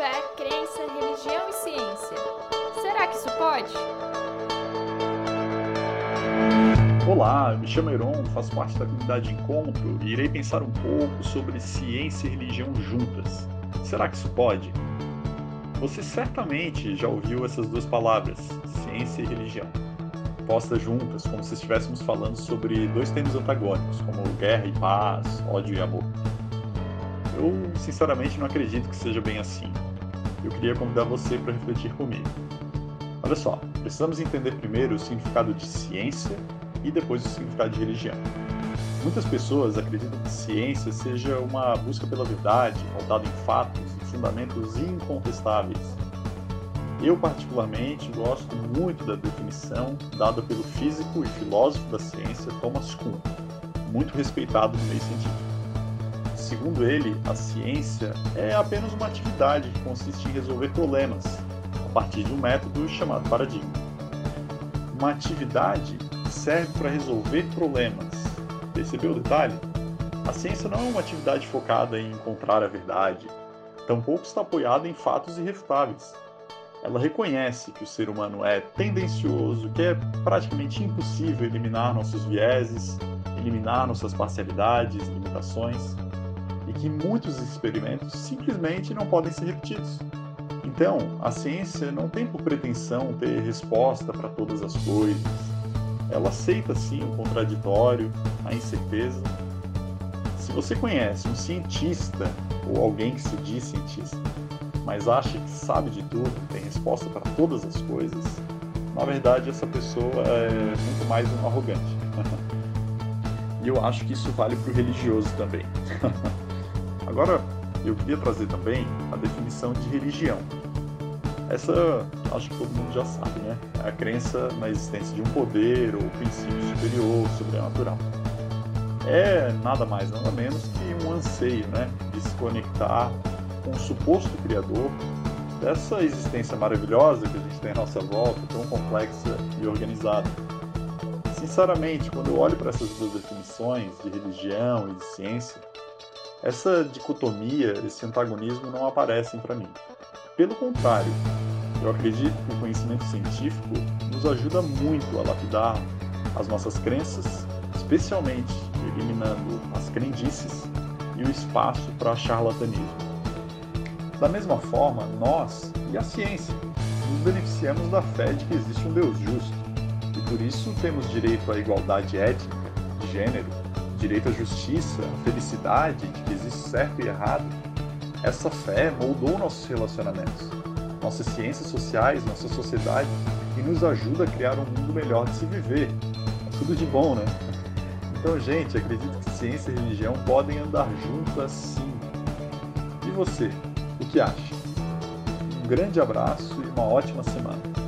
Fé, crença, religião e ciência. Será que isso pode? Olá, me chamo Heron, faço parte da comunidade Encontro e irei pensar um pouco sobre ciência e religião juntas. Será que isso pode? Você certamente já ouviu essas duas palavras, ciência e religião, postas juntas, como se estivéssemos falando sobre dois temas antagônicos, como guerra e paz, ódio e amor. Eu, sinceramente, não acredito que seja bem assim. Eu queria convidar você para refletir comigo. Olha só, precisamos entender primeiro o significado de ciência e depois o significado de religião. Muitas pessoas acreditam que ciência seja uma busca pela verdade, pautada em fatos e fundamentos incontestáveis. Eu, particularmente, gosto muito da definição dada pelo físico e filósofo da ciência Thomas Kuhn, muito respeitado no meio científico. Segundo ele, a ciência é apenas uma atividade que consiste em resolver problemas a partir de um método chamado paradigma. Uma atividade serve para resolver problemas. Percebeu o detalhe? A ciência não é uma atividade focada em encontrar a verdade, tampouco está apoiada em fatos irrefutáveis. Ela reconhece que o ser humano é tendencioso, que é praticamente impossível eliminar nossos vieses, eliminar nossas parcialidades, limitações e que muitos experimentos simplesmente não podem ser repetidos. Então, a ciência não tem por pretensão ter resposta para todas as coisas. Ela aceita sim o contraditório, a incerteza. Se você conhece um cientista ou alguém que se diz cientista, mas acha que sabe de tudo, tem resposta para todas as coisas, na verdade essa pessoa é muito mais um arrogante. e eu acho que isso vale para o religioso também. Agora, eu queria trazer também a definição de religião. Essa, acho que todo mundo já sabe, né? É a crença na existência de um poder ou princípio superior, sobrenatural. É nada mais, nada menos que um anseio, né? De se conectar com o suposto criador dessa existência maravilhosa que a gente tem à nossa volta, tão complexa e organizada. Sinceramente, quando eu olho para essas duas definições de religião e de ciência, essa dicotomia, esse antagonismo não aparecem para mim. Pelo contrário, eu acredito que o conhecimento científico nos ajuda muito a lapidar as nossas crenças, especialmente eliminando as crendices e o espaço para charlatanismo. Da mesma forma, nós e a ciência nos beneficiamos da fé de que existe um Deus justo e por isso temos direito à igualdade étnica, de gênero, direito à justiça, à felicidade, de que existe certo e errado, essa fé moldou nossos relacionamentos, nossas ciências sociais, nossa sociedade e nos ajuda a criar um mundo melhor de se viver. É tudo de bom, né? Então, gente, acredito que ciência e religião podem andar juntas sim. E você, o que acha? Um grande abraço e uma ótima semana.